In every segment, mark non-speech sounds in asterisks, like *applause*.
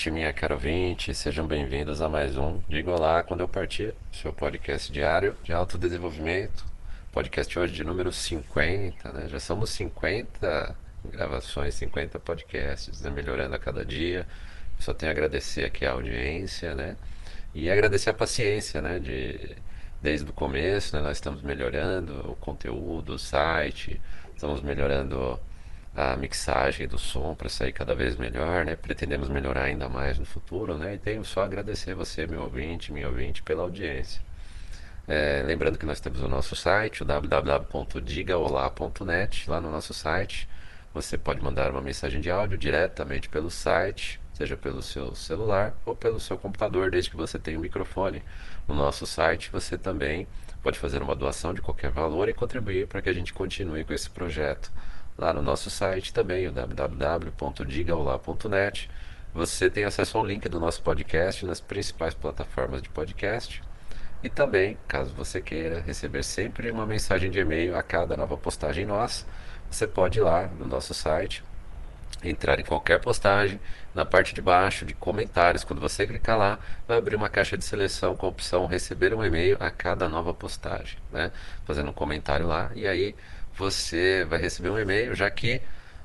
ouvinte, minha cara ouvinte, sejam bem-vindos a mais um Diga Olá Quando Eu Partir, seu podcast diário de autodesenvolvimento. Podcast hoje de número 50, né? Já somos 50 gravações, 50 podcasts, né? melhorando a cada dia. Só tenho a agradecer aqui a audiência, né? E agradecer a paciência, né? De, desde o começo, né? Nós estamos melhorando o conteúdo, o site, estamos melhorando a mixagem do som para sair cada vez melhor, né? Pretendemos melhorar ainda mais no futuro, né? E tenho só a agradecer você, meu ouvinte, minha ouvinte, pela audiência. É, lembrando que nós temos o nosso site, o www.digaolá.net. Lá no nosso site, você pode mandar uma mensagem de áudio diretamente pelo site, seja pelo seu celular ou pelo seu computador, desde que você tenha um microfone. No nosso site, você também pode fazer uma doação de qualquer valor e contribuir para que a gente continue com esse projeto lá no nosso site também, o www.digaolá.net. Você tem acesso ao link do nosso podcast nas principais plataformas de podcast. E também, caso você queira receber sempre uma mensagem de e-mail a cada nova postagem nossa, você pode ir lá no nosso site, entrar em qualquer postagem, na parte de baixo de comentários, quando você clicar lá, vai abrir uma caixa de seleção com a opção receber um e-mail a cada nova postagem, né? Fazendo um comentário lá e aí você vai receber um e-mail, já que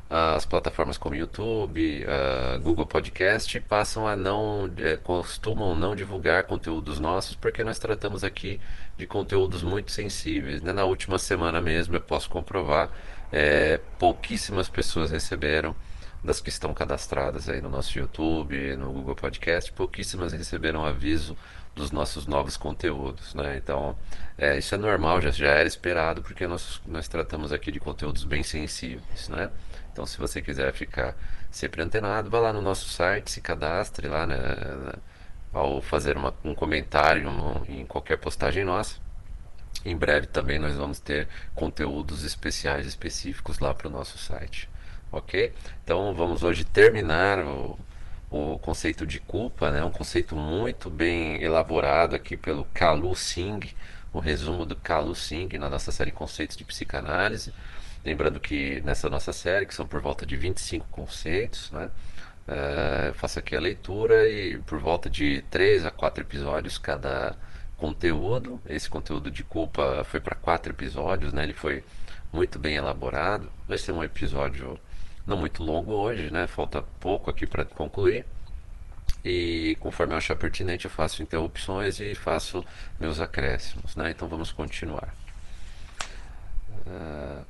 as plataformas como YouTube, uh, Google Podcast passam a não é, costumam não divulgar conteúdos nossos porque nós tratamos aqui de conteúdos muito sensíveis. Né? Na última semana mesmo eu posso comprovar é, pouquíssimas pessoas receberam das que estão cadastradas aí no nosso YouTube, no Google Podcast, pouquíssimas receberam aviso dos nossos novos conteúdos, né? Então, é, isso é normal, já, já era esperado, porque nós, nós tratamos aqui de conteúdos bem sensíveis, né? Então, se você quiser ficar sempre antenado, vá lá no nosso site, se cadastre lá, né? Ao fazer uma, um comentário em qualquer postagem nossa. Em breve também nós vamos ter conteúdos especiais específicos lá para o nosso site, ok? Então, vamos hoje terminar o o conceito de culpa, né? um conceito muito bem elaborado aqui pelo Kalu Singh, o resumo do Kalu Singh na nossa série Conceitos de Psicanálise. Lembrando que nessa nossa série, que são por volta de 25 conceitos, né? Uh, faço aqui a leitura e por volta de 3 a 4 episódios cada conteúdo. Esse conteúdo de culpa foi para quatro episódios, né? ele foi muito bem elaborado. Vai ser um episódio não muito longo hoje, né? Falta pouco aqui para concluir. E conforme eu achar pertinente, eu faço interrupções e faço meus acréscimos, né? Então vamos continuar. Uh...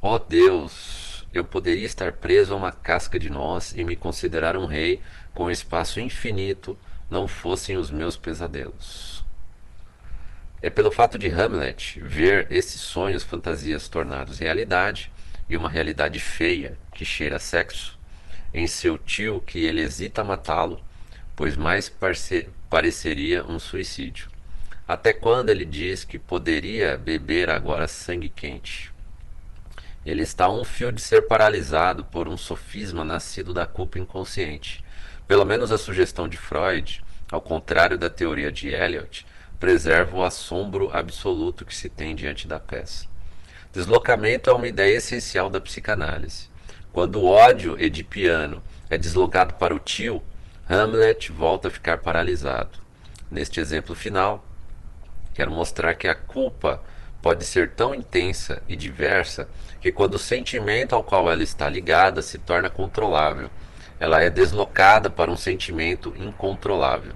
Ó oh Deus, eu poderia estar preso a uma casca de nós e me considerar um rei com um espaço infinito, não fossem os meus pesadelos. É pelo fato de Hamlet ver esses sonhos, fantasias tornados realidade, e uma realidade feia que cheira a sexo, em seu tio que ele hesita matá-lo, pois mais pareceria um suicídio. Até quando ele diz que poderia beber agora sangue quente? Ele está a um fio de ser paralisado por um sofisma nascido da culpa inconsciente. Pelo menos a sugestão de Freud, ao contrário da teoria de Eliot, preserva o assombro absoluto que se tem diante da peça. Deslocamento é uma ideia essencial da psicanálise. Quando o ódio edipiano é deslocado para o tio, Hamlet volta a ficar paralisado. Neste exemplo final, quero mostrar que a culpa pode ser tão intensa e diversa que quando o sentimento ao qual ela está ligada se torna controlável, ela é deslocada para um sentimento incontrolável.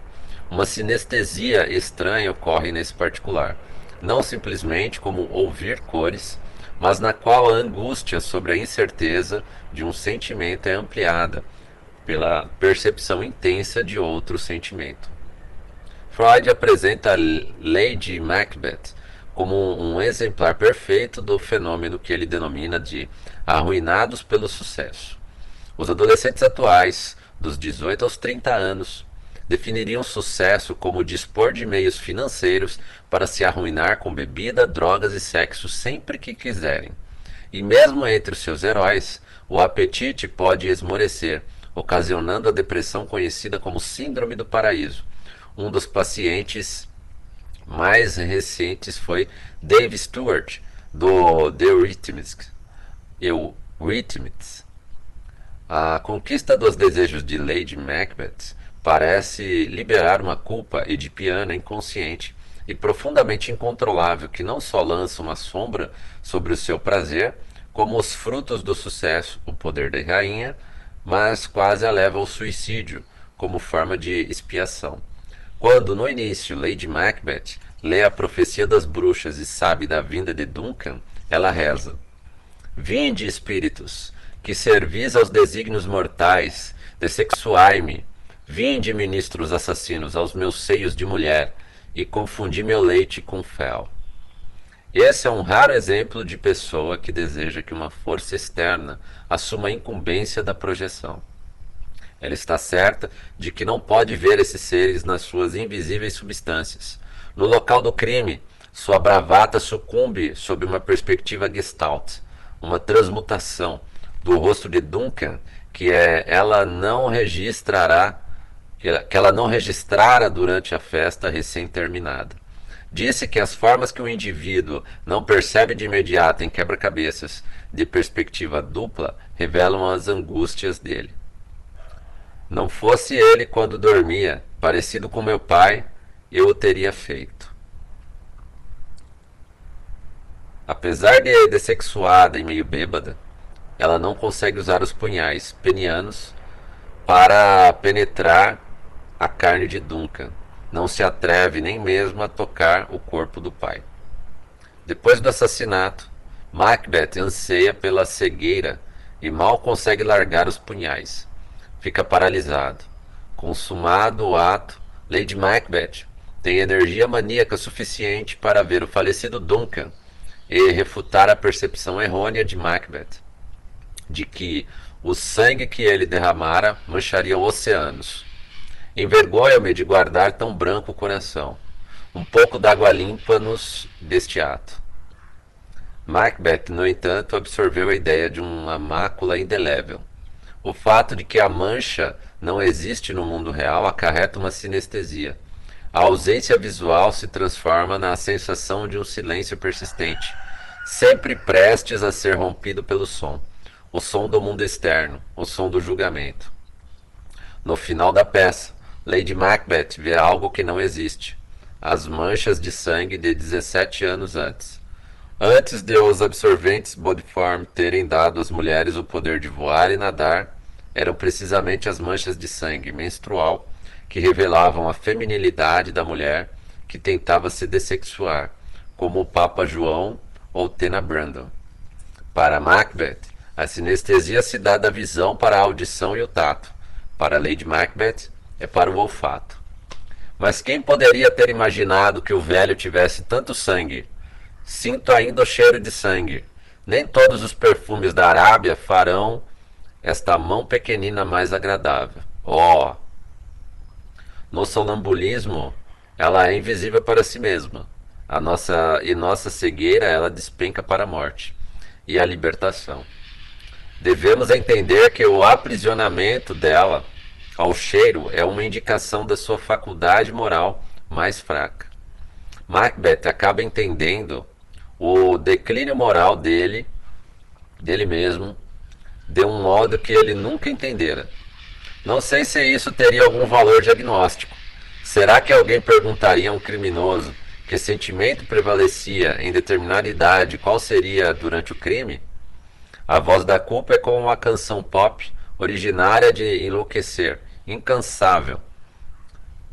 Uma sinestesia estranha ocorre nesse particular, não simplesmente como ouvir cores, mas na qual a angústia sobre a incerteza de um sentimento é ampliada pela percepção intensa de outro sentimento. Freud apresenta Lady Macbeth como um exemplar perfeito do fenômeno que ele denomina de arruinados pelo sucesso. Os adolescentes atuais, dos 18 aos 30 anos, definiriam sucesso como dispor de meios financeiros para se arruinar com bebida, drogas e sexo sempre que quiserem. E mesmo entre os seus heróis, o apetite pode esmorecer, ocasionando a depressão conhecida como Síndrome do Paraíso. Um dos pacientes mais recentes foi Dave Stewart, do The Rhythmics. Eu, Rhythmics. A conquista dos desejos de Lady Macbeth parece liberar uma culpa edipiana inconsciente e profundamente incontrolável que não só lança uma sombra sobre o seu prazer, como os frutos do sucesso, o poder da rainha, mas quase a leva ao suicídio como forma de expiação. Quando, no início, Lady Macbeth lê a profecia das bruxas e sabe da vinda de Duncan, ela reza: Vinde, espíritos, que servis aos desígnios mortais, dessexuai-me. Vinde, ministros assassinos, aos meus seios de mulher, e confundi meu leite com fel. Esse é um raro exemplo de pessoa que deseja que uma força externa assuma a incumbência da projeção. Ela está certa de que não pode ver esses seres nas suas invisíveis substâncias. No local do crime, sua bravata sucumbe sob uma perspectiva gestalt, uma transmutação do rosto de Duncan que é, ela não registrará que ela não registrara durante a festa recém-terminada. Disse que as formas que o indivíduo não percebe de imediato em quebra-cabeças de perspectiva dupla revelam as angústias dele. Não fosse ele quando dormia, parecido com meu pai, eu o teria feito. Apesar de dessexuada e meio bêbada, ela não consegue usar os punhais penianos para penetrar a carne de Duncan. Não se atreve nem mesmo a tocar o corpo do pai. Depois do assassinato, Macbeth anseia pela cegueira e mal consegue largar os punhais. Fica paralisado. Consumado o ato, Lady Macbeth tem energia maníaca suficiente para ver o falecido Duncan e refutar a percepção errônea de Macbeth de que o sangue que ele derramara mancharia oceanos. Envergonha-me de guardar tão branco o coração. Um pouco d'água limpa-nos deste ato. Macbeth, no entanto, absorveu a ideia de uma mácula indelével. O fato de que a mancha não existe no mundo real acarreta uma sinestesia. A ausência visual se transforma na sensação de um silêncio persistente, sempre prestes a ser rompido pelo som o som do mundo externo, o som do julgamento. No final da peça, Lady Macbeth vê algo que não existe: as manchas de sangue de 17 anos antes. Antes de os absorventes Bodyform terem dado às mulheres o poder de voar e nadar, eram precisamente as manchas de sangue menstrual que revelavam a feminilidade da mulher que tentava se dessexuar, como o Papa João ou Tena Brandon. Para Macbeth, a sinestesia se dá da visão para a audição e o tato. Para Lady Macbeth, é para o olfato. Mas quem poderia ter imaginado que o velho tivesse tanto sangue? Sinto ainda o cheiro de sangue. Nem todos os perfumes da Arábia farão esta mão pequenina mais agradável. Oh! No sonambulismo, ela é invisível para si mesma. A nossa e nossa cegueira ela despenca para a morte e a libertação. Devemos entender que o aprisionamento dela ao cheiro é uma indicação da sua faculdade moral mais fraca. Macbeth acaba entendendo o declínio moral dele, dele mesmo, de um modo que ele nunca entendera. Não sei se isso teria algum valor diagnóstico. Será que alguém perguntaria a um criminoso que sentimento prevalecia em determinada idade qual seria durante o crime? A voz da culpa é como uma canção pop originária de enlouquecer, incansável.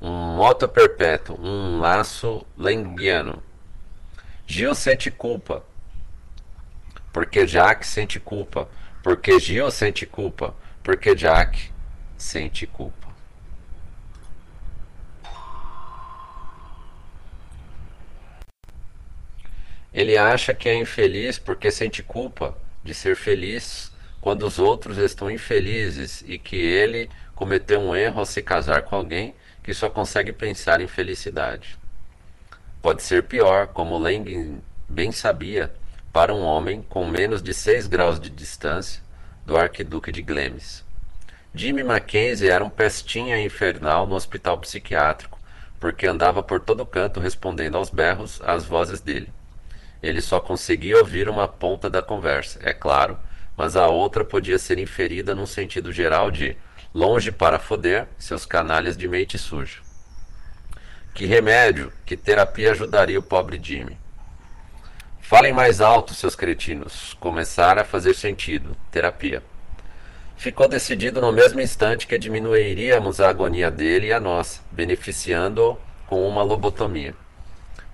Um moto perpétuo, um laço lenguiano. Gil sente culpa, porque Jack sente culpa, porque Gil sente culpa, porque Jack sente culpa. Ele acha que é infeliz porque sente culpa de ser feliz quando os outros estão infelizes e que ele cometeu um erro ao se casar com alguém que só consegue pensar em felicidade. Pode ser pior, como Lang bem sabia, para um homem com menos de 6 graus de distância do arquiduque de Glemes. Jimmy Mackenzie era um pestinha infernal no hospital psiquiátrico, porque andava por todo canto respondendo aos berros às vozes dele. Ele só conseguia ouvir uma ponta da conversa, é claro, mas a outra podia ser inferida num sentido geral de longe para foder seus canalhas de mente suja. Que remédio, que terapia ajudaria o pobre Jimmy? Falem mais alto, seus cretinos. Começara a fazer sentido. Terapia. Ficou decidido no mesmo instante que diminuiríamos a agonia dele e a nossa, beneficiando-o com uma lobotomia.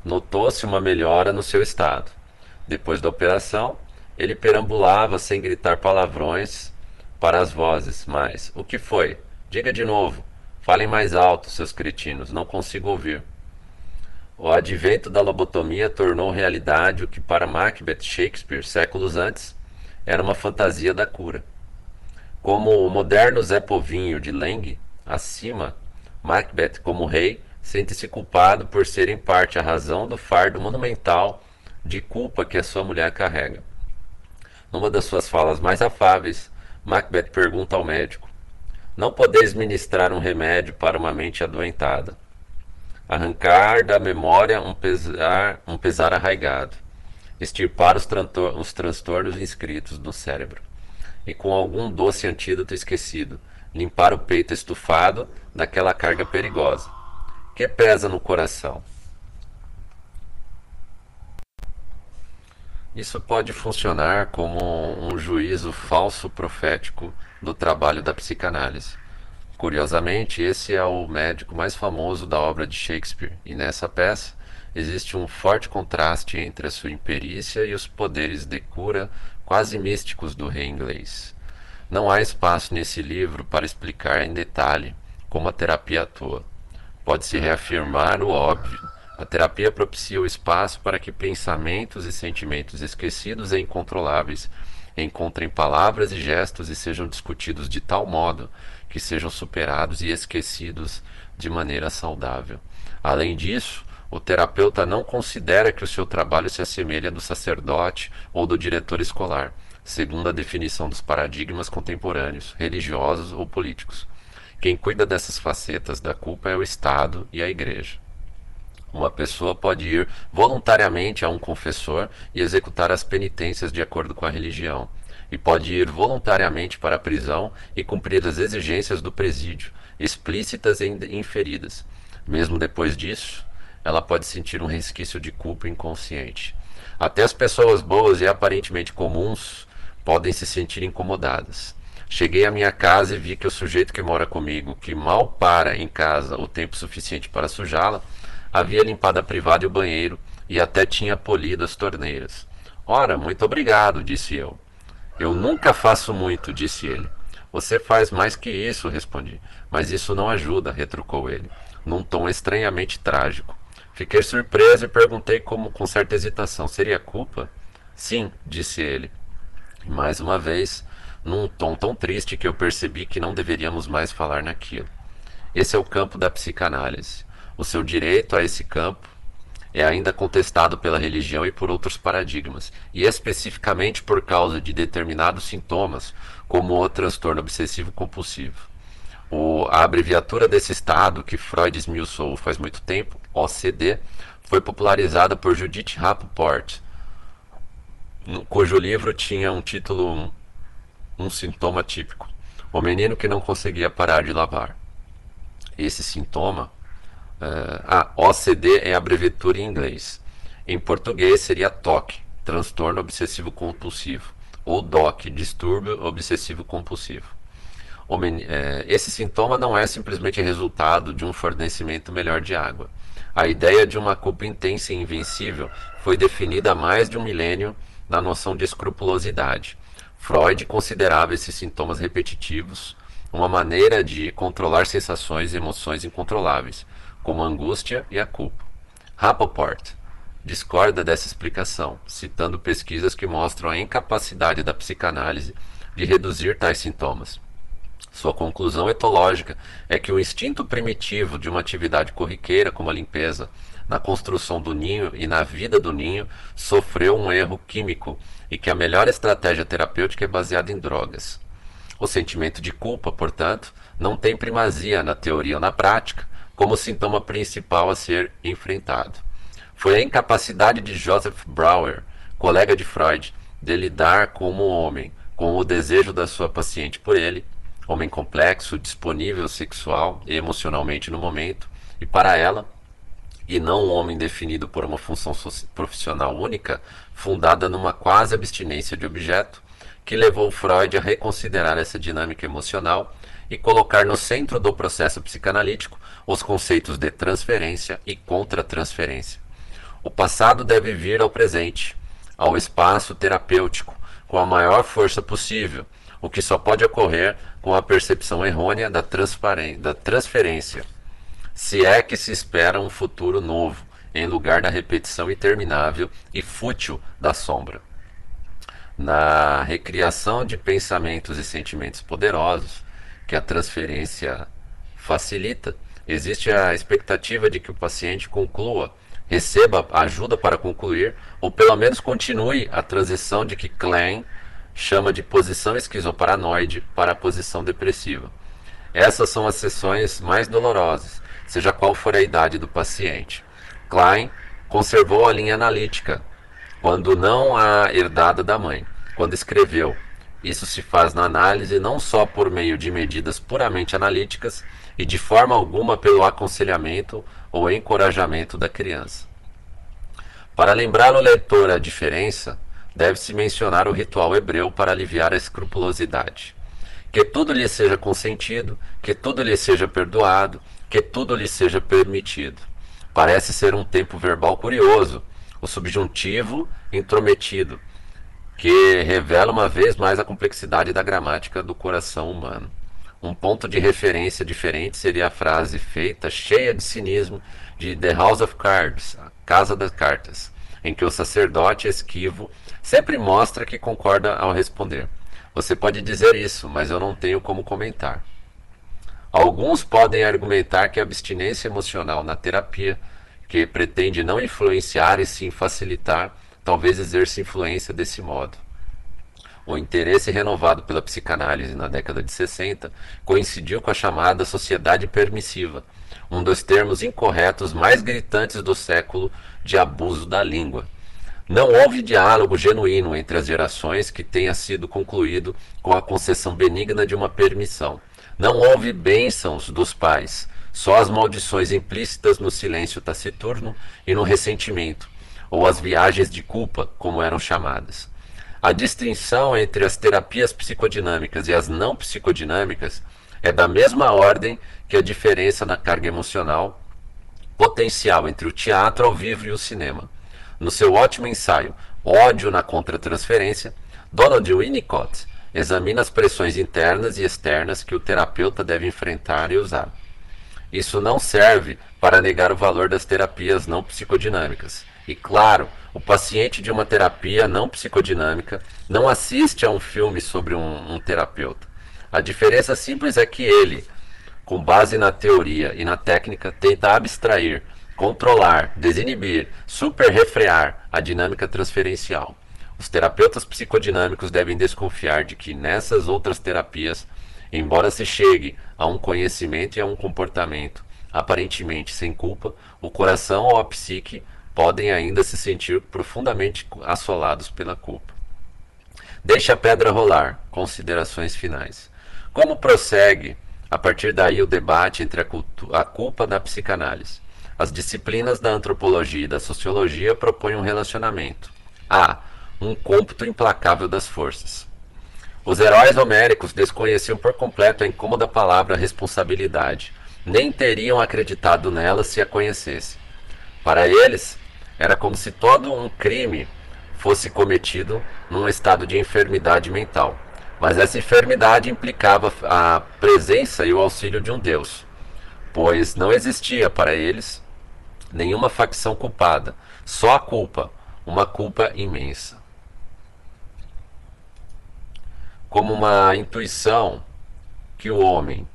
Notou-se uma melhora no seu estado. Depois da operação, ele perambulava sem gritar palavrões para as vozes, mas o que foi? Diga de novo. Falem mais alto, seus cretinos, não consigo ouvir. O advento da lobotomia tornou realidade o que para Macbeth Shakespeare, séculos antes, era uma fantasia da cura. Como o moderno Zé Povinho de Lang, acima, Macbeth, como rei, sente-se culpado por ser em parte a razão do fardo monumental de culpa que a sua mulher carrega. Numa das suas falas mais afáveis, Macbeth pergunta ao médico: Não podeis ministrar um remédio para uma mente adoentada. Arrancar da memória um pesar, um pesar arraigado. Extirpar os, os transtornos inscritos no cérebro. E com algum doce antídoto esquecido, limpar o peito estufado daquela carga perigosa que pesa no coração. Isso pode funcionar como um juízo falso profético do trabalho da psicanálise. Curiosamente, esse é o médico mais famoso da obra de Shakespeare, e nessa peça existe um forte contraste entre a sua imperícia e os poderes de cura quase místicos do rei inglês. Não há espaço nesse livro para explicar em detalhe como a terapia atua. Pode-se reafirmar o óbvio. A terapia propicia o espaço para que pensamentos e sentimentos esquecidos e incontroláveis encontrem palavras e gestos e sejam discutidos de tal modo que sejam superados e esquecidos de maneira saudável. Além disso, o terapeuta não considera que o seu trabalho se assemelha do sacerdote ou do diretor escolar, segundo a definição dos paradigmas contemporâneos, religiosos ou políticos. Quem cuida dessas facetas da culpa é o Estado e a Igreja. Uma pessoa pode ir voluntariamente a um confessor e executar as penitências de acordo com a religião, e pode ir voluntariamente para a prisão e cumprir as exigências do presídio, explícitas e inferidas. Mesmo depois disso, ela pode sentir um resquício de culpa inconsciente. Até as pessoas boas e aparentemente comuns podem se sentir incomodadas. Cheguei à minha casa e vi que o sujeito que mora comigo, que mal para em casa o tempo suficiente para sujá-la, havia limpado a privada e o banheiro e até tinha polido as torneiras. Ora, muito obrigado, disse eu. Eu nunca faço muito, disse ele. Você faz mais que isso, respondi. Mas isso não ajuda, retrucou ele, num tom estranhamente trágico. Fiquei surpreso e perguntei como, com certa hesitação, seria culpa? Sim, disse ele. E mais uma vez, num tom tão triste que eu percebi que não deveríamos mais falar naquilo. Esse é o campo da psicanálise. O seu direito a esse campo é ainda contestado pela religião e por outros paradigmas, e especificamente por causa de determinados sintomas, como o transtorno obsessivo compulsivo. O, a abreviatura desse estado, que Freud esmiuçou faz muito tempo, OCD, foi popularizada por Judith Rappaport, cujo livro tinha um título, um sintoma típico: O menino que não conseguia parar de lavar. Esse sintoma Uh, ah, OCD é a abreviatura em inglês. Em português seria TOC, transtorno obsessivo compulsivo, ou DOC, distúrbio obsessivo compulsivo. É, esse sintoma não é simplesmente resultado de um fornecimento melhor de água. A ideia de uma culpa intensa e invencível foi definida há mais de um milênio na noção de escrupulosidade. Freud considerava esses sintomas repetitivos uma maneira de controlar sensações e emoções incontroláveis, como a angústia e a culpa. Rappaport discorda dessa explicação, citando pesquisas que mostram a incapacidade da psicanálise de reduzir tais sintomas. Sua conclusão etológica é que o instinto primitivo de uma atividade corriqueira, como a limpeza, na construção do ninho e na vida do ninho, sofreu um erro químico e que a melhor estratégia terapêutica é baseada em drogas. O sentimento de culpa, portanto, não tem primazia na teoria ou na prática, como sintoma principal a ser enfrentado. Foi a incapacidade de Joseph Brauer, colega de Freud, de lidar como homem com o desejo da sua paciente por ele, homem complexo, disponível sexual e emocionalmente no momento, e para ela, e não um homem definido por uma função profissional única, fundada numa quase abstinência de objeto, que levou Freud a reconsiderar essa dinâmica emocional e colocar no centro do processo psicanalítico os conceitos de transferência e contra-transferência. O passado deve vir ao presente, ao espaço terapêutico, com a maior força possível, o que só pode ocorrer com a percepção errônea da, da transferência, se é que se espera um futuro novo, em lugar da repetição interminável e fútil da sombra. Na recriação de pensamentos e sentimentos poderosos, que a transferência facilita, existe a expectativa de que o paciente conclua, receba ajuda para concluir, ou pelo menos continue a transição de que Klein chama de posição esquizoparanoide para a posição depressiva. Essas são as sessões mais dolorosas, seja qual for a idade do paciente. Klein conservou a linha analítica, quando não a herdada da mãe, quando escreveu. Isso se faz na análise não só por meio de medidas puramente analíticas e de forma alguma pelo aconselhamento ou encorajamento da criança. Para lembrar o leitor a diferença, deve-se mencionar o ritual hebreu para aliviar a escrupulosidade. Que tudo lhe seja consentido, que tudo lhe seja perdoado, que tudo lhe seja permitido. Parece ser um tempo verbal curioso, o subjuntivo intrometido, que revela uma vez mais a complexidade da gramática do coração humano. Um ponto de referência diferente seria a frase feita, cheia de cinismo, de The House of Cards, a Casa das Cartas, em que o sacerdote esquivo sempre mostra que concorda ao responder. Você pode dizer isso, mas eu não tenho como comentar. Alguns podem argumentar que a abstinência emocional na terapia, que pretende não influenciar e sim facilitar, talvez exerça influência desse modo. O interesse renovado pela psicanálise na década de 60 coincidiu com a chamada sociedade permissiva, um dos termos incorretos mais gritantes do século de abuso da língua. Não houve diálogo genuíno entre as gerações que tenha sido concluído com a concessão benigna de uma permissão. Não houve bênçãos dos pais, só as maldições implícitas no silêncio taciturno e no ressentimento, ou as viagens de culpa, como eram chamadas. A distinção entre as terapias psicodinâmicas e as não psicodinâmicas é da mesma ordem que a diferença na carga emocional potencial entre o teatro ao vivo e o cinema. No seu ótimo ensaio Ódio na Contratransferência, Donald Winnicott Examina as pressões internas e externas que o terapeuta deve enfrentar e usar. Isso não serve para negar o valor das terapias não psicodinâmicas. E claro, o paciente de uma terapia não psicodinâmica não assiste a um filme sobre um, um terapeuta. A diferença simples é que ele, com base na teoria e na técnica, tenta abstrair, controlar, desinibir, superrefrear a dinâmica transferencial. Os terapeutas psicodinâmicos devem desconfiar de que nessas outras terapias, embora se chegue a um conhecimento e a um comportamento aparentemente sem culpa, o coração ou a psique podem ainda se sentir profundamente assolados pela culpa. Deixe a pedra rolar. Considerações finais. Como prossegue a partir daí o debate entre a, a culpa da psicanálise? As disciplinas da antropologia e da sociologia propõem um relacionamento. A um cômputo implacável das forças. Os heróis homéricos desconheciam por completo a incômoda palavra responsabilidade, nem teriam acreditado nela se a conhecessem. Para eles, era como se todo um crime fosse cometido num estado de enfermidade mental. Mas essa enfermidade implicava a presença e o auxílio de um Deus, pois não existia para eles nenhuma facção culpada, só a culpa, uma culpa imensa. como uma intuição que o homem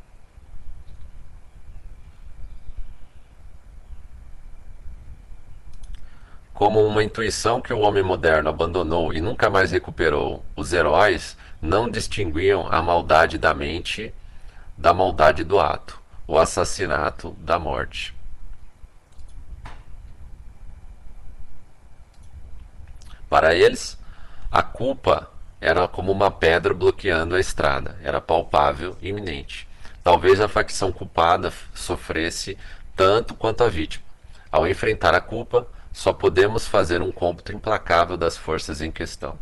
como uma intuição que o homem moderno abandonou e nunca mais recuperou, os heróis não distinguiam a maldade da mente da maldade do ato, o assassinato da morte. Para eles, a culpa era como uma pedra bloqueando a estrada, era palpável iminente. Talvez a facção culpada sofresse tanto quanto a vítima. Ao enfrentar a culpa, só podemos fazer um cômputo implacável das forças em questão.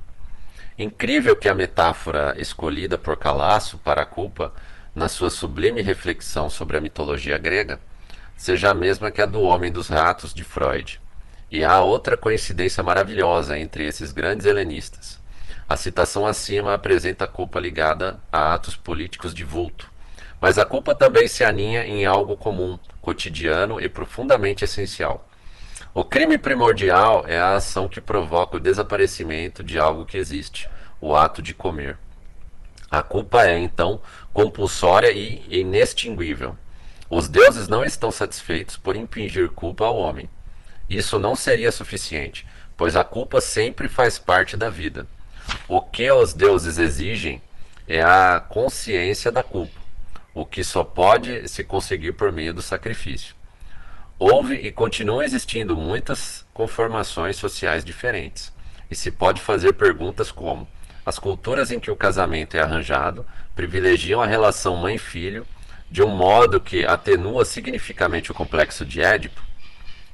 Incrível que a metáfora escolhida por Calasso para a culpa, na sua sublime reflexão sobre a mitologia grega, seja a mesma que a do Homem dos Ratos de Freud. E há outra coincidência maravilhosa entre esses grandes helenistas. A citação acima apresenta a culpa ligada a atos políticos de vulto, mas a culpa também se aninha em algo comum, cotidiano e profundamente essencial. O crime primordial é a ação que provoca o desaparecimento de algo que existe, o ato de comer. A culpa é, então, compulsória e inextinguível. Os deuses não estão satisfeitos por impingir culpa ao homem. Isso não seria suficiente, pois a culpa sempre faz parte da vida. O que os deuses exigem é a consciência da culpa o que só pode se conseguir por meio do sacrifício. Houve e continuam existindo muitas conformações sociais diferentes, e se pode fazer perguntas como: as culturas em que o casamento é arranjado privilegiam a relação mãe-filho de um modo que atenua significativamente o complexo de Édipo?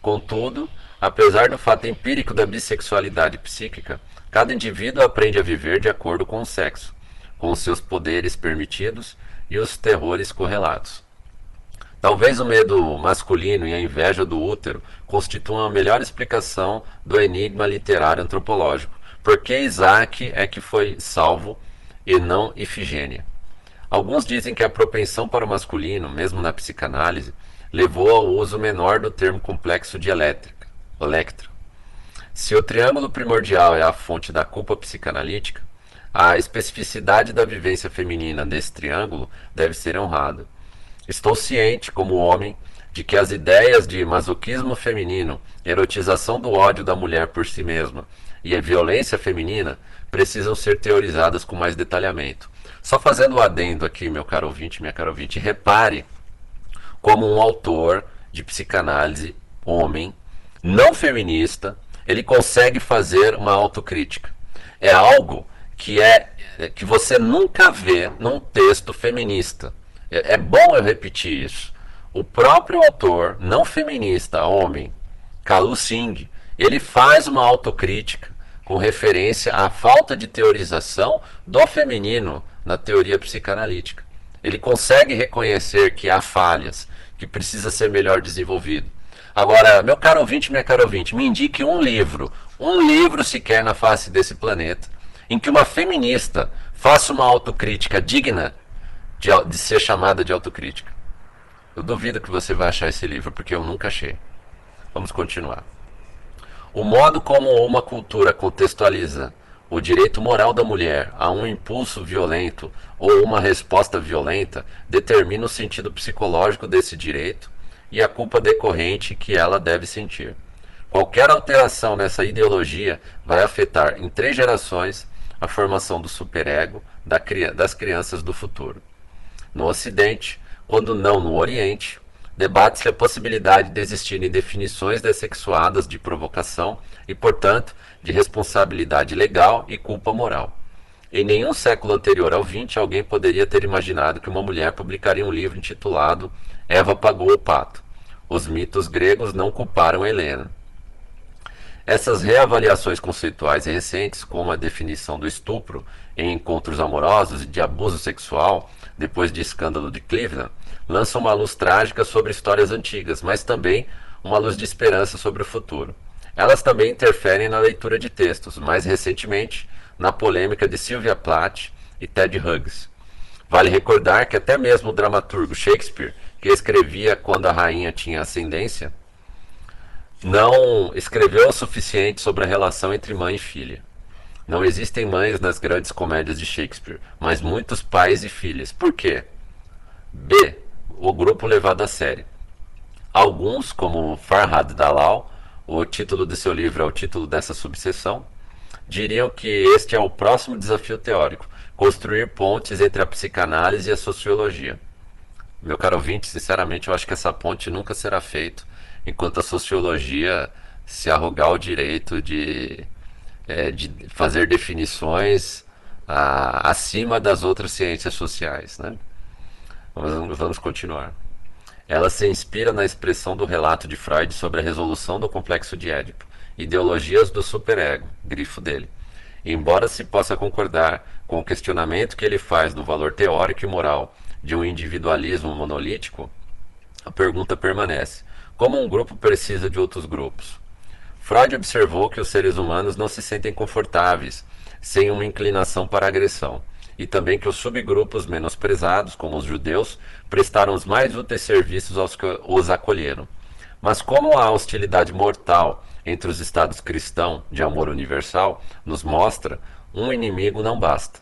Contudo, apesar do fato empírico da bissexualidade psíquica, cada indivíduo aprende a viver de acordo com o sexo, com os seus poderes permitidos e os terrores correlatos. Talvez o medo masculino e a inveja do útero constituam a melhor explicação do enigma literário antropológico. Por que Isaac é que foi salvo e não Ifigênia? Alguns dizem que a propensão para o masculino, mesmo na psicanálise, levou ao uso menor do termo complexo de elétrica, electro. Se o triângulo primordial é a fonte da culpa psicanalítica, a especificidade da vivência feminina nesse triângulo deve ser honrada. Estou ciente, como homem, de que as ideias de masoquismo feminino, erotização do ódio da mulher por si mesma e a violência feminina precisam ser teorizadas com mais detalhamento. Só fazendo um adendo aqui, meu caro ouvinte, minha caro ouvinte, repare como um autor de psicanálise, homem, não feminista, ele consegue fazer uma autocrítica. É algo que é que você nunca vê num texto feminista. É, é bom eu repetir isso. O próprio autor, não feminista, homem, Kalu Singh, ele faz uma autocrítica com referência à falta de teorização do feminino na teoria psicanalítica. Ele consegue reconhecer que há falhas, que precisa ser melhor desenvolvido. Agora, meu caro ouvinte, minha caro ouvinte, me indique um livro, um livro sequer na face desse planeta, em que uma feminista faça uma autocrítica digna de, de ser chamada de autocrítica. Eu duvido que você vai achar esse livro, porque eu nunca achei. Vamos continuar. O modo como uma cultura contextualiza o direito moral da mulher a um impulso violento ou uma resposta violenta determina o sentido psicológico desse direito e a culpa decorrente que ela deve sentir. Qualquer alteração nessa ideologia vai afetar em três gerações a formação do superego das crianças do futuro. No Ocidente, quando não no Oriente, debate-se a possibilidade de existirem definições dessexuadas de provocação e, portanto, de responsabilidade legal e culpa moral. Em nenhum século anterior ao XX, alguém poderia ter imaginado que uma mulher publicaria um livro intitulado Eva pagou o pato. Os mitos gregos não culparam Helena. Essas reavaliações conceituais recentes, como a definição do estupro em encontros amorosos e de abuso sexual, depois de escândalo de Cleveland, lançam uma luz trágica sobre histórias antigas, mas também uma luz de esperança sobre o futuro. Elas também interferem na leitura de textos, mais recentemente na polêmica de Sylvia Plath e Ted Hughes. Vale recordar que até mesmo o dramaturgo Shakespeare, que escrevia quando a rainha tinha ascendência, não escreveu o suficiente sobre a relação entre mãe e filha. Não existem mães nas grandes comédias de Shakespeare, mas muitos pais e filhas. Por quê? B. O grupo levado a sério. Alguns, como Farhad Dalal, o título de seu livro é o título dessa subseção, diriam que este é o próximo desafio teórico: construir pontes entre a psicanálise e a sociologia. Meu caro ouvinte, sinceramente, eu acho que essa ponte nunca será feita enquanto a sociologia se arrogar o direito de, é, de fazer definições a, acima das outras ciências sociais. Né? Vamos, vamos continuar. Ela se inspira na expressão do relato de Freud sobre a resolução do complexo de Édipo, ideologias do superego, grifo dele. Embora se possa concordar com o questionamento que ele faz do valor teórico e moral de um individualismo monolítico, a pergunta permanece: como um grupo precisa de outros grupos? Freud observou que os seres humanos não se sentem confortáveis sem uma inclinação para agressão, e também que os subgrupos menosprezados, como os judeus, prestaram os mais úteis serviços aos que os acolheram. Mas como a hostilidade mortal entre os estados cristãos de amor universal nos mostra, um inimigo não basta.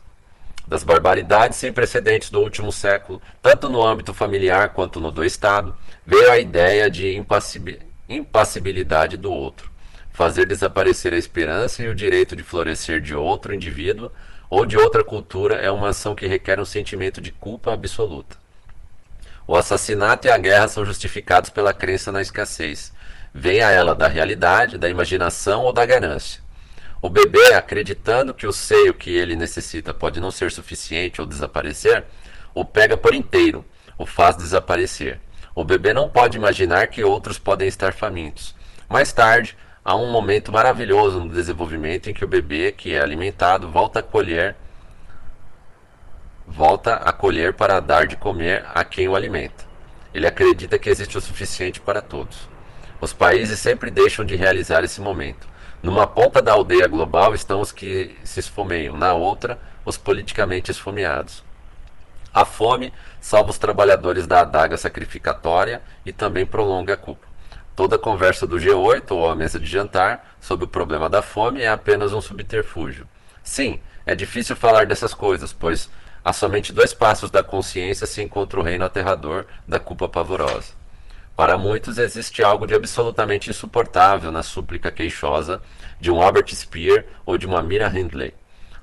Das barbaridades sem precedentes do último século, tanto no âmbito familiar quanto no do Estado, veio a ideia de impassibilidade do outro, fazer desaparecer a esperança e o direito de florescer de outro indivíduo ou de outra cultura é uma ação que requer um sentimento de culpa absoluta. O assassinato e a guerra são justificados pela crença na escassez, venha ela da realidade, da imaginação ou da ganância. O bebê, acreditando que o seio que ele necessita pode não ser suficiente ou desaparecer, o pega por inteiro, o faz desaparecer. O bebê não pode imaginar que outros podem estar famintos. Mais tarde, há um momento maravilhoso no desenvolvimento em que o bebê que é alimentado volta a colher volta a colher para dar de comer a quem o alimenta. Ele acredita que existe o suficiente para todos. Os países sempre deixam de realizar esse momento. Numa ponta da aldeia global estão os que se esfomeiam, na outra, os politicamente esfomeados. A fome salva os trabalhadores da adaga sacrificatória e também prolonga a culpa. Toda conversa do G8 ou a mesa de jantar sobre o problema da fome é apenas um subterfúgio. Sim, é difícil falar dessas coisas, pois a somente dois passos da consciência se encontra o reino aterrador da culpa pavorosa. Para muitos existe algo de absolutamente insuportável na súplica queixosa de um Albert Speer ou de uma Mira Hindley.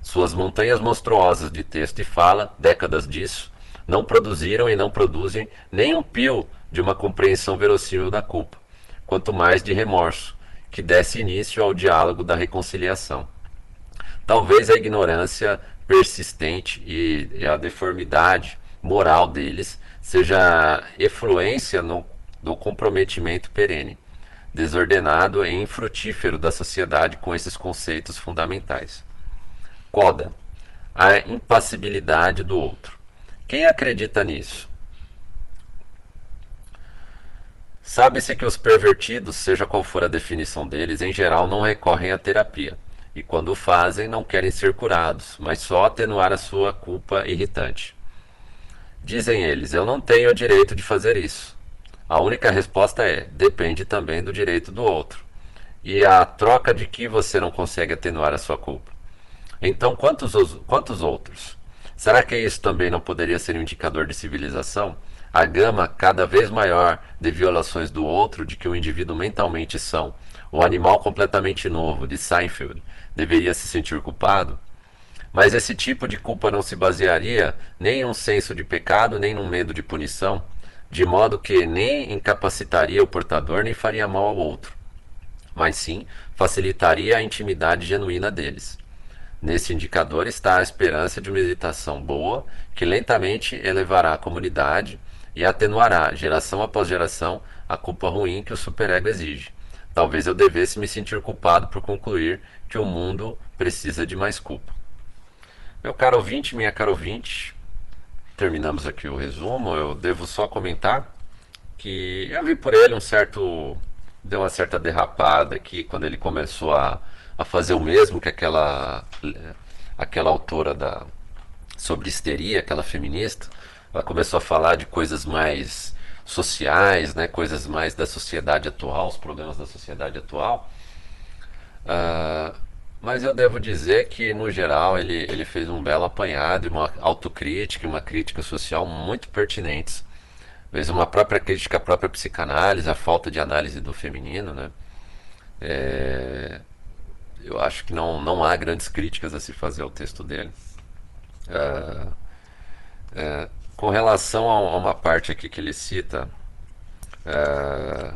Suas montanhas monstruosas de texto e fala, décadas disso, não produziram e não produzem nem um pio de uma compreensão verossímil da culpa, quanto mais de remorso, que desse início ao diálogo da reconciliação. Talvez a ignorância persistente e, a deformidade moral deles seja efluência no do comprometimento perene, desordenado e infrutífero da sociedade com esses conceitos fundamentais. Coda. A impassibilidade do outro. Quem acredita nisso? Sabe-se que os pervertidos, seja qual for a definição deles, em geral não recorrem à terapia. E quando o fazem, não querem ser curados, mas só atenuar a sua culpa irritante. Dizem eles: Eu não tenho o direito de fazer isso. A única resposta é: depende também do direito do outro. E a troca de que você não consegue atenuar a sua culpa. Então, quantos, quantos outros? Será que isso também não poderia ser um indicador de civilização? A gama cada vez maior de violações do outro de que o indivíduo mentalmente são, o animal completamente novo de Seinfeld, deveria se sentir culpado? Mas esse tipo de culpa não se basearia nem em um senso de pecado, nem num medo de punição, de modo que nem incapacitaria o portador nem faria mal ao outro, mas sim facilitaria a intimidade genuína deles. Nesse indicador está a esperança de uma meditação boa que lentamente elevará a comunidade e atenuará, geração após geração, a culpa ruim que o superego exige. Talvez eu devesse me sentir culpado por concluir que o mundo precisa de mais culpa. Meu caro ouvinte, minha caro ouvinte, terminamos aqui o resumo, eu devo só comentar que eu vi por ele um certo. deu uma certa derrapada aqui quando ele começou a, a fazer o mesmo que aquela, aquela autora da, sobre histeria, aquela feminista. Ela começou a falar de coisas mais sociais, né, coisas mais da sociedade atual, os problemas da sociedade atual. Uh, mas eu devo dizer que, no geral, ele, ele fez um belo apanhado, uma autocrítica uma crítica social muito pertinentes. Fez uma própria crítica à própria psicanálise, à falta de análise do feminino, né? É, eu acho que não, não há grandes críticas a se fazer ao texto dele. É, é, com relação a uma parte aqui que ele cita, é,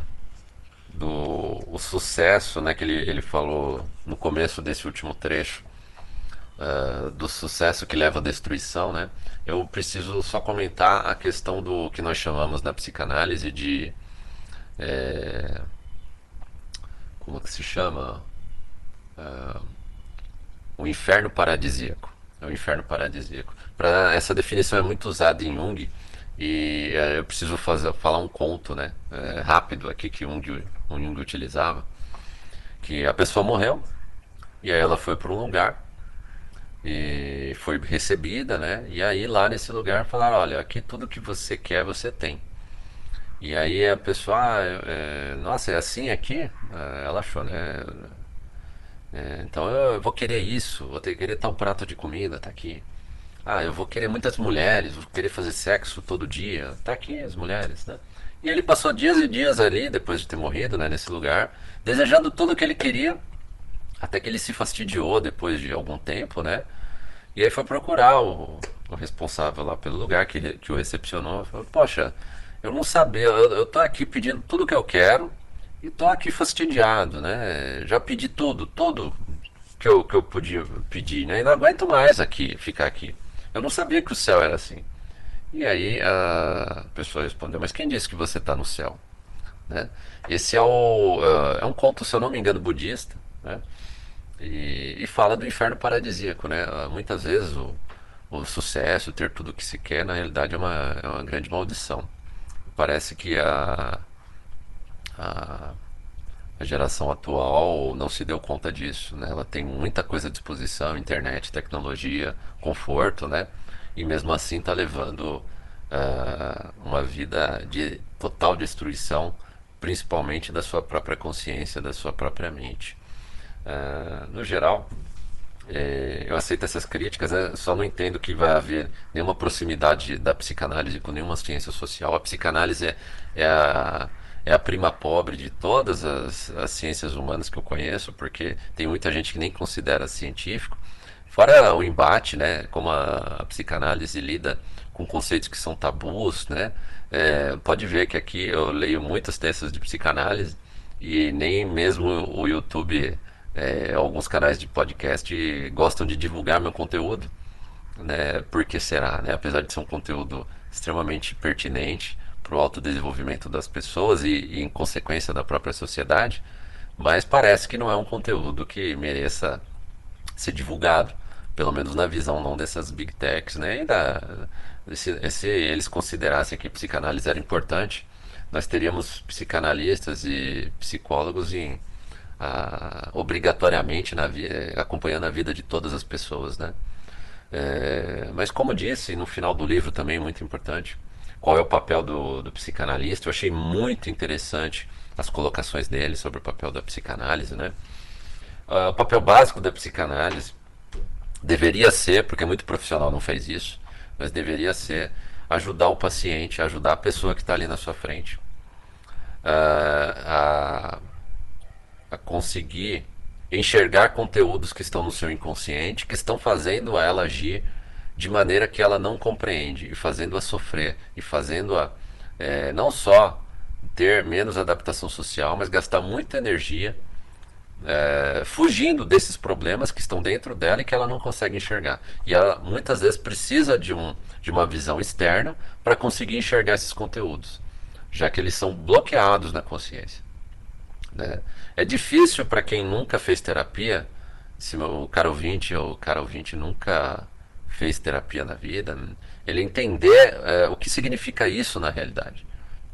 do o sucesso né, que ele, ele falou no começo desse último trecho uh, do sucesso que leva à destruição, né? Eu preciso só comentar a questão do que nós chamamos na psicanálise de é, como que se chama uh, o inferno paradisíaco. É o inferno paradisíaco. Para essa definição é muito usada em Jung e é, eu preciso fazer, falar um conto, né? É, rápido aqui que Jung, Jung utilizava, que a pessoa morreu e aí ela foi para um lugar e foi recebida, né? E aí lá nesse lugar falaram, olha, aqui tudo que você quer você tem. E aí a pessoa, ah, é, nossa, é assim aqui? É, ela achou, né? É, então eu vou querer isso, vou ter, querer tal prato de comida, tá aqui. Ah, eu vou querer muitas mulheres, vou querer fazer sexo todo dia. Tá aqui as mulheres, né? E ele passou dias e dias ali, depois de ter morrido, né, nesse lugar, desejando tudo o que ele queria, até que ele se fastidiou depois de algum tempo, né? E aí foi procurar o, o responsável lá pelo lugar que, que o recepcionou. Falou, Poxa, eu não sabia, eu, eu tô aqui pedindo tudo que eu quero e tô aqui fastidiado, né? Já pedi tudo, tudo que eu, que eu podia pedir, né? E não aguento mais aqui, ficar aqui. Eu não sabia que o céu era assim. E aí a pessoa respondeu, mas quem disse que você está no céu? Né? Esse é, o, uh, é um conto, se eu não me engano, budista, né? e, e, fala do inferno paradisíaco. Né? Uh, muitas vezes o, o sucesso, ter tudo o que se quer, na realidade é uma, é uma grande maldição. Parece que a, a, a geração atual não se deu conta disso. Né? Ela tem muita coisa à disposição, internet, tecnologia, conforto, né? e mesmo assim está levando uh, uma vida de total destruição, principalmente da sua própria consciência, da sua própria mente. Uh, no geral, é, eu aceito essas críticas, né? só não entendo que vai haver nenhuma proximidade da psicanálise com nenhuma ciência social. A psicanálise é, é, a, é a prima pobre de todas as, as ciências humanas que eu conheço, porque tem muita gente que nem considera científico. Fora o embate, né, como a, a psicanálise lida com conceitos que são tabus, né, é, pode ver que aqui eu leio muitas textos de psicanálise e nem mesmo o YouTube, é, alguns canais de podcast gostam de divulgar meu conteúdo, né, por que será, né, apesar de ser um conteúdo extremamente pertinente para o autodesenvolvimento das pessoas e, e em consequência da própria sociedade, mas parece que não é um conteúdo que mereça ser divulgado pelo menos na visão não dessas big techs, né? E da, se, se eles considerassem que psicanálise era importante, nós teríamos psicanalistas e psicólogos em, a, obrigatoriamente na, acompanhando a vida de todas as pessoas, né? É, mas como disse no final do livro também muito importante, qual é o papel do, do psicanalista? Eu achei muito interessante as colocações dele sobre o papel da psicanálise, né? Uh, o papel básico da psicanálise deveria ser, porque muito profissional não faz isso, mas deveria ser ajudar o paciente, ajudar a pessoa que está ali na sua frente uh, a, a conseguir enxergar conteúdos que estão no seu inconsciente, que estão fazendo ela agir de maneira que ela não compreende, e fazendo-a sofrer, e fazendo-a é, não só ter menos adaptação social, mas gastar muita energia é, fugindo desses problemas que estão dentro dela e que ela não consegue enxergar. E ela muitas vezes precisa de, um, de uma visão externa para conseguir enxergar esses conteúdos, já que eles são bloqueados na consciência. Né? É difícil para quem nunca fez terapia, se o cara ouvinte ou o cara ouvinte nunca fez terapia na vida, ele entender é, o que significa isso na realidade.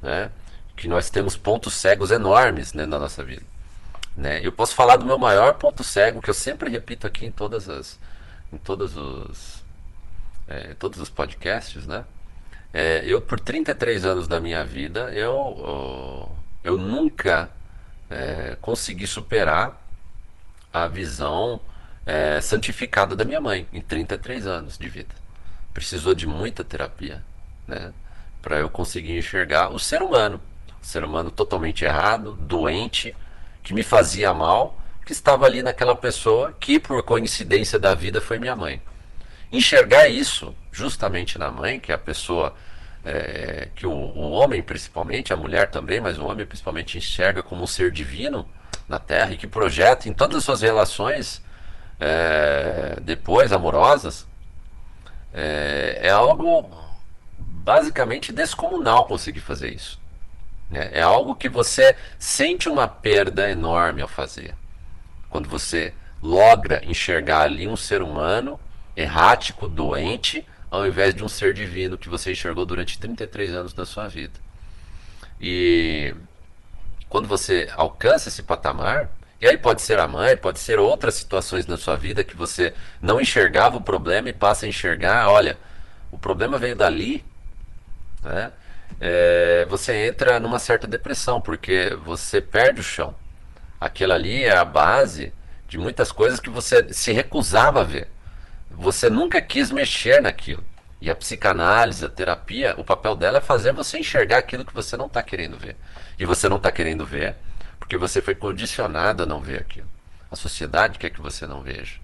Né? Que nós temos pontos cegos enormes né, na nossa vida. Né? Eu posso falar do meu maior ponto cego, que eu sempre repito aqui em todas as em todos os é, todos os podcasts, né? É, eu por 33 anos da minha vida eu eu nunca consegui superar a visão é, santificada da minha mãe em 33 anos de vida. Precisou de muita terapia, né? Para eu conseguir enxergar o ser humano, o ser humano totalmente errado, doente, que me fazia mal, que estava ali naquela pessoa que, por coincidência da vida, foi minha mãe. Enxergar isso justamente na mãe, que é a pessoa é, que o, o, homem principalmente, a mulher também, mas o homem principalmente enxerga como um ser divino na Terra e que projeta em todas as suas relações é, depois amorosas, é, é, algo basicamente descomunal conseguir fazer isso. Né? É algo que você sente uma perda enorme ao fazer. Quando você logra enxergar ali um ser humano errático, doente, ao invés de um ser divino que você enxergou durante 33 anos da sua vida. E quando você alcança esse patamar, e aí pode ser a mãe, pode ser outras situações na sua vida que você não enxergava o problema e passa a enxergar, olha, o problema veio dali, né? É, você entra numa certa depressão, porque você perde o chão. Aquela ali é a base de muitas coisas que você se recusava a ver. Você nunca quis mexer naquilo. E a psicanálise, a terapia, o papel dela é fazer você enxergar aquilo que você não está querendo ver. E você não está querendo ver porque você foi condicionado a não ver aquilo. A sociedade quer que você não veja.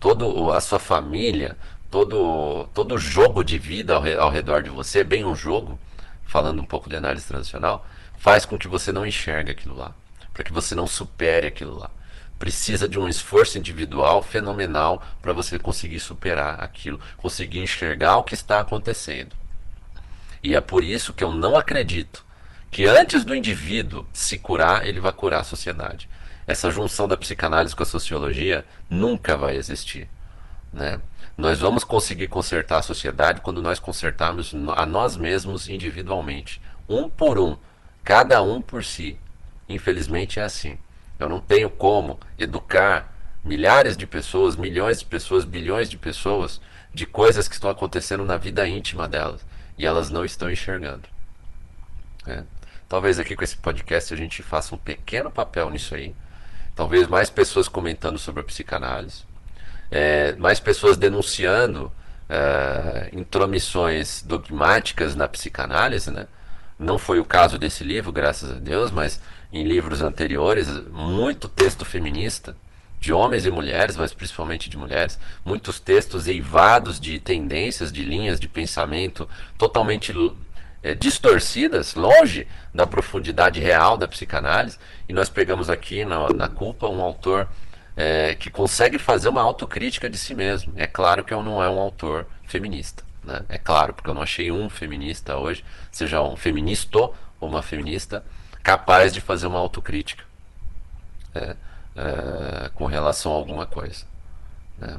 Todo a sua família, todo todo jogo de vida ao, ao redor de você, bem um jogo, falando um pouco de análise tradicional, faz com que você não enxergue aquilo lá, para que você não supere aquilo lá. Precisa de um esforço individual fenomenal para você conseguir superar aquilo, conseguir enxergar o que está acontecendo. E é por isso que eu não acredito que antes do indivíduo se curar, ele vai curar a sociedade. Essa junção da psicanálise com a sociologia nunca vai existir. Né? Nós vamos conseguir consertar a sociedade quando nós consertarmos a nós mesmos individualmente, um por um, cada um por si. Infelizmente é assim. Eu não tenho como educar milhares de pessoas, milhões de pessoas, bilhões de pessoas de coisas que estão acontecendo na vida íntima delas e elas não estão enxergando. É. Talvez aqui com esse podcast a gente faça um pequeno papel nisso aí. Talvez mais pessoas comentando sobre a psicanálise. É, mais pessoas denunciando é, intromissões dogmáticas na psicanálise, né? Não foi o caso desse livro, graças a Deus, mas em livros anteriores, muito texto feminista, de homens e mulheres, mas principalmente de mulheres, muitos textos eivados de tendências, de linhas de pensamento totalmente é, distorcidas, longe da profundidade real da psicanálise, e nós pegamos aqui na, na culpa um autor é, que consegue fazer uma autocrítica de si mesmo. É claro que eu não é um autor feminista. Né? É claro, porque eu não achei um feminista hoje, seja um feminista ou uma feminista, capaz de fazer uma autocrítica é, é, com relação a alguma coisa. Né?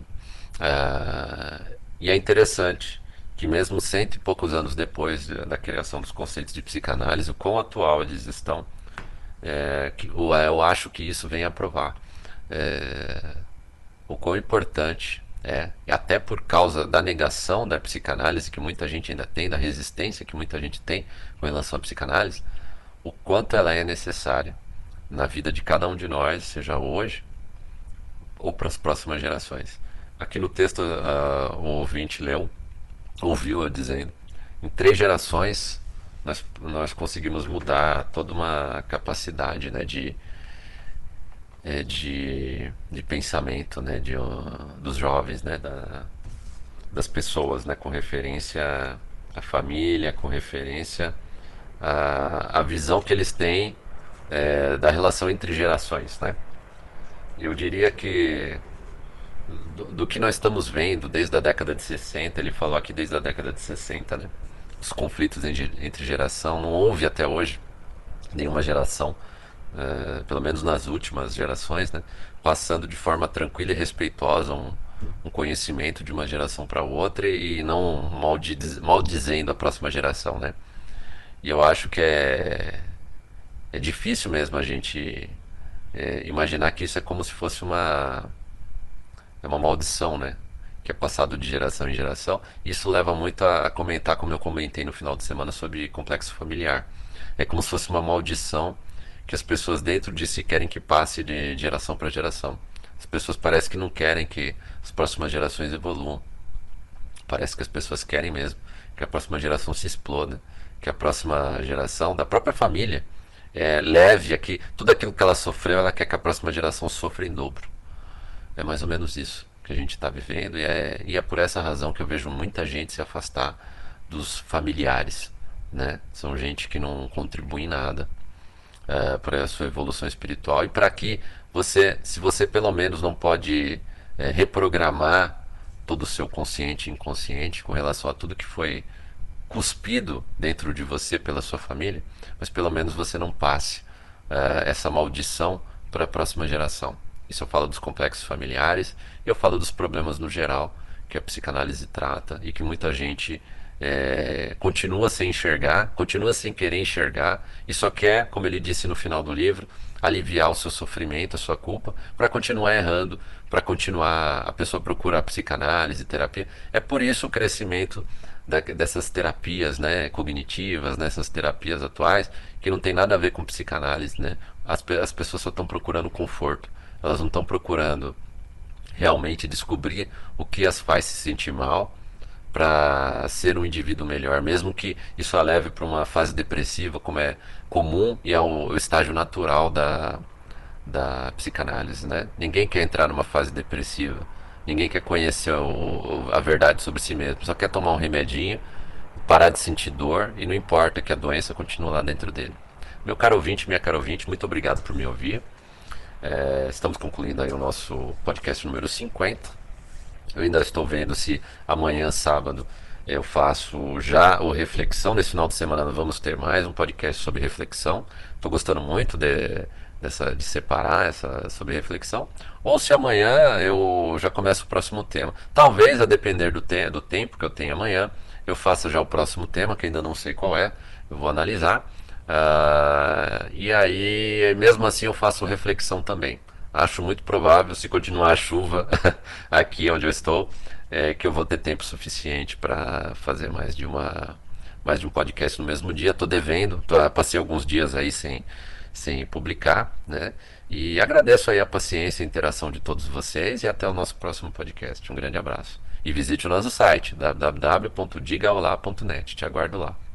E é interessante que mesmo cento e poucos anos depois da criação dos conceitos de psicanálise, o quão atual eles estão, é, que, eu acho que isso vem a provar é, o quão importante é, até por causa da negação da psicanálise que muita gente ainda tem, da resistência que muita gente tem com relação à psicanálise, o quanto ela é necessária na vida de cada um de nós, seja hoje ou para as próximas gerações. Aqui no texto, uh, o ouvinte leu ouviu eu dizendo. Em três gerações, nós, nós conseguimos mudar toda uma capacidade né, de, é, de, de pensamento né, de, dos jovens, né, da, das pessoas, né, com referência à família, com referência à, à visão que eles têm é, da relação entre gerações. Né? Eu diria que do, do, que nós estamos vendo desde a década de 60, ele falou aqui desde a década de 60, né? Os conflitos entre geração, não houve até hoje nenhuma geração, uh, pelo menos nas últimas gerações, né? Passando de forma tranquila e respeitosa um, um conhecimento de uma geração para outra e não maldiz, maldizendo a próxima geração, né? E eu acho que é, é difícil mesmo a gente é, imaginar que isso é como se fosse uma é uma maldição, né? Que é passado de geração em geração. Isso leva muito a comentar, como eu comentei no final de semana, sobre complexo familiar. É como se fosse uma maldição que as pessoas dentro de si querem que passe de geração para geração. As pessoas parecem que não querem que as próximas gerações evoluam. Parece que as pessoas querem mesmo que a próxima geração se exploda, que a próxima geração da própria família é, leve aqui tudo aquilo que ela sofreu, ela quer que a próxima geração sofra em dobro. É mais ou menos isso que a gente está vivendo e é, e é por essa razão que eu vejo muita gente se afastar dos familiares, né? São gente que não contribui em nada uh, para a sua evolução espiritual e para que você, se você pelo menos não pode é, reprogramar todo o seu consciente e inconsciente com relação a tudo que foi cuspido dentro de você pela sua família, mas pelo menos você não passe uh, essa maldição para a próxima geração. Isso eu falo dos complexos familiares, eu falo dos problemas no geral que a psicanálise trata e que muita gente é, continua sem enxergar, continua sem querer enxergar e só quer, como ele disse no final do livro, aliviar o seu sofrimento, a sua culpa, para continuar errando, para continuar a pessoa procurar psicanálise, terapia. É por isso o crescimento da, dessas terapias né, cognitivas, nessas né, terapias atuais, que não tem nada a ver com psicanálise. Né? As, as pessoas só estão procurando conforto, elas não estão procurando realmente descobrir o que as faz se sentir mal para ser um indivíduo melhor, mesmo que isso a leve para uma fase depressiva, como é comum e é o, estágio natural da, da psicanálise. Né? Ninguém quer entrar numa fase depressiva, ninguém quer conhecer o, a verdade sobre si mesmo, só quer tomar um remedinho, parar de sentir dor e não importa que a doença continue lá dentro dele. Meu caro ouvinte, minha caro ouvinte, muito obrigado por me ouvir. É, estamos concluindo aí o nosso podcast número 50. Eu ainda estou vendo se amanhã, sábado, eu faço já o reflexão. Nesse final de semana vamos ter mais um podcast sobre reflexão. Estou gostando muito de, dessa, de separar essa sobre reflexão. Ou se amanhã eu já começo o próximo tema. Talvez, a depender do, te, do tempo que eu tenho amanhã, eu faça já o próximo tema, que ainda não sei qual é. Eu vou analisar. Uh, e aí, mesmo assim, eu faço reflexão também. Acho muito provável, se continuar a chuva *laughs* aqui onde eu estou, é, que eu vou ter tempo suficiente para fazer mais de uma mais de um podcast no mesmo dia. Estou devendo, tô, passei alguns dias aí sem, sem publicar, né? E agradeço aí a paciência e a interação de todos vocês e até o nosso próximo podcast. Um grande abraço. E visite o nosso site www.digaolá.net. Te aguardo lá.